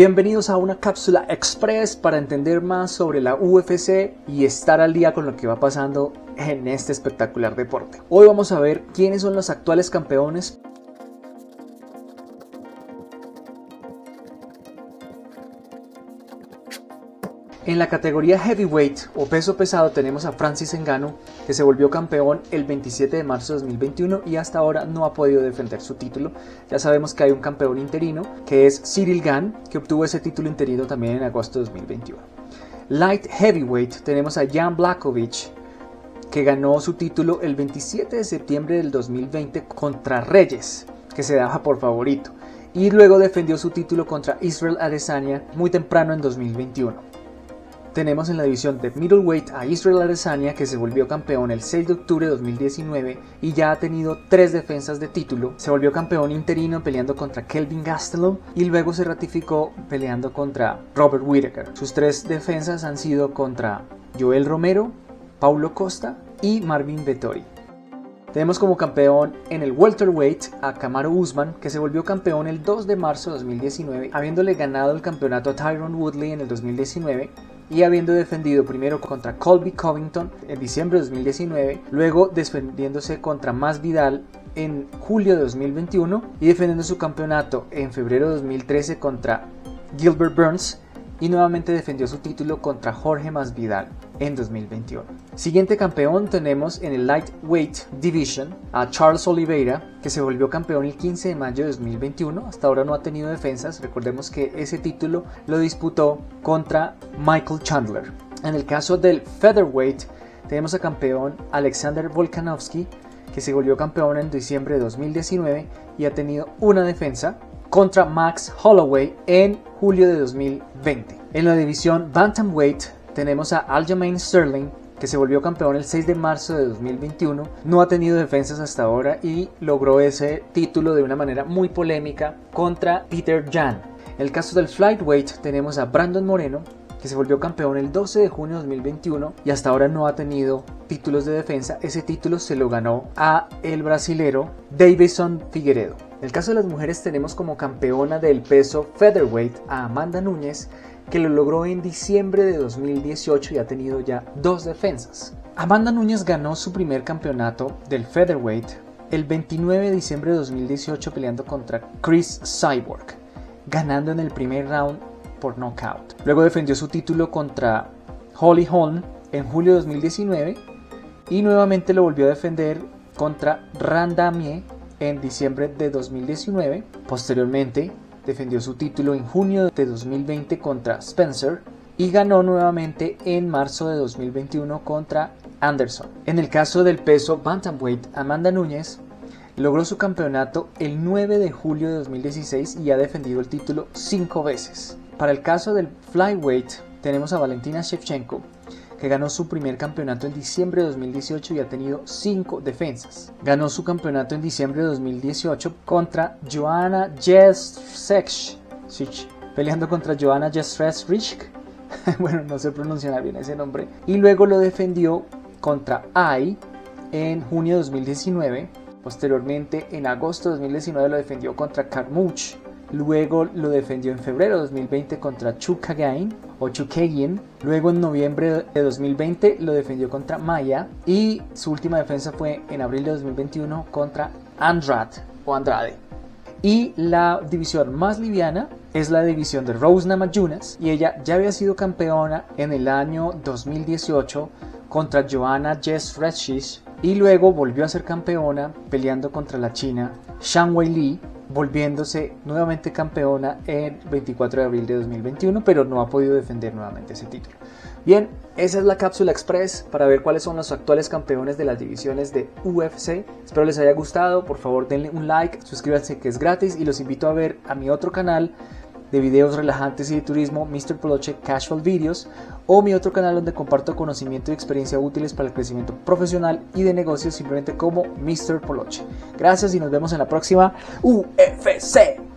Bienvenidos a una cápsula express para entender más sobre la UFC y estar al día con lo que va pasando en este espectacular deporte. Hoy vamos a ver quiénes son los actuales campeones En la categoría heavyweight o peso pesado tenemos a Francis Ngannou que se volvió campeón el 27 de marzo de 2021 y hasta ahora no ha podido defender su título. Ya sabemos que hay un campeón interino que es Cyril Gann que obtuvo ese título interino también en agosto de 2021. Light heavyweight tenemos a Jan Blakovic que ganó su título el 27 de septiembre del 2020 contra Reyes que se daba por favorito y luego defendió su título contra Israel Adesanya muy temprano en 2021 tenemos en la división de middleweight a Israel Adesanya que se volvió campeón el 6 de octubre de 2019 y ya ha tenido tres defensas de título. Se volvió campeón interino peleando contra Kelvin Gastelum y luego se ratificó peleando contra Robert Whittaker. Sus tres defensas han sido contra Joel Romero, Paulo Costa y Marvin Vettori. Tenemos como campeón en el welterweight a Kamaru Usman, que se volvió campeón el 2 de marzo de 2019, habiéndole ganado el campeonato a Tyron Woodley en el 2019 y habiendo defendido primero contra Colby Covington en diciembre de 2019, luego defendiéndose contra Masvidal en julio de 2021 y defendiendo su campeonato en febrero de 2013 contra Gilbert Burns y nuevamente defendió su título contra Jorge Masvidal en 2021. Siguiente campeón tenemos en el Lightweight Division a Charles Oliveira, que se volvió campeón el 15 de mayo de 2021. Hasta ahora no ha tenido defensas. Recordemos que ese título lo disputó contra Michael Chandler. En el caso del Featherweight tenemos a campeón Alexander Volkanovski, que se volvió campeón en diciembre de 2019 y ha tenido una defensa contra Max Holloway en julio de 2020. En la división Bantamweight tenemos a Aljamain Sterling que se volvió campeón el 6 de marzo de 2021, no ha tenido defensas hasta ahora y logró ese título de una manera muy polémica contra Peter Jan. En el caso del Flightweight tenemos a Brandon Moreno, que se volvió campeón el 12 de junio de 2021 y hasta ahora no ha tenido títulos de defensa. Ese título se lo ganó a el brasilero Davison Figueredo. En el caso de las mujeres tenemos como campeona del peso featherweight a Amanda Núñez, que lo logró en diciembre de 2018 y ha tenido ya dos defensas. Amanda Núñez ganó su primer campeonato del featherweight el 29 de diciembre de 2018 peleando contra Chris Cyborg, ganando en el primer round por. Luego defendió su título contra Holly Holm en julio de 2019 y nuevamente lo volvió a defender contra Randamie en diciembre de 2019. Posteriormente defendió su título en junio de 2020 contra Spencer y ganó nuevamente en marzo de 2021 contra Anderson. En el caso del peso bantamweight, Amanda Núñez logró su campeonato el 9 de julio de 2016 y ha defendido el título cinco veces. Para el caso del flyweight tenemos a Valentina Shevchenko, que ganó su primer campeonato en diciembre de 2018 y ha tenido 5 defensas. Ganó su campeonato en diciembre de 2018 contra Joanna Jędrzejczyk, peleando contra Joanna Jędrzejczyk, bueno, no se pronunciará bien ese nombre, y luego lo defendió contra Ai en junio de 2019. Posteriormente, en agosto de 2019 lo defendió contra Carmouche Luego lo defendió en febrero de 2020 contra Chukagain o Chukagin. Luego en noviembre de 2020 lo defendió contra Maya. Y su última defensa fue en abril de 2021 contra Andrade o Andrade. Y la división más liviana es la división de Rose Namajunas. Y ella ya había sido campeona en el año 2018 contra Joanna Jess Redshish. Y luego volvió a ser campeona peleando contra la china Shang Wei Li volviéndose nuevamente campeona el 24 de abril de 2021, pero no ha podido defender nuevamente ese título. Bien, esa es la cápsula express para ver cuáles son los actuales campeones de las divisiones de UFC. Espero les haya gustado, por favor denle un like, suscríbanse que es gratis y los invito a ver a mi otro canal de videos relajantes y de turismo, Mr. Poloche Casual Videos, o mi otro canal donde comparto conocimiento y experiencia útiles para el crecimiento profesional y de negocios simplemente como Mr. Poloche. Gracias y nos vemos en la próxima UFC.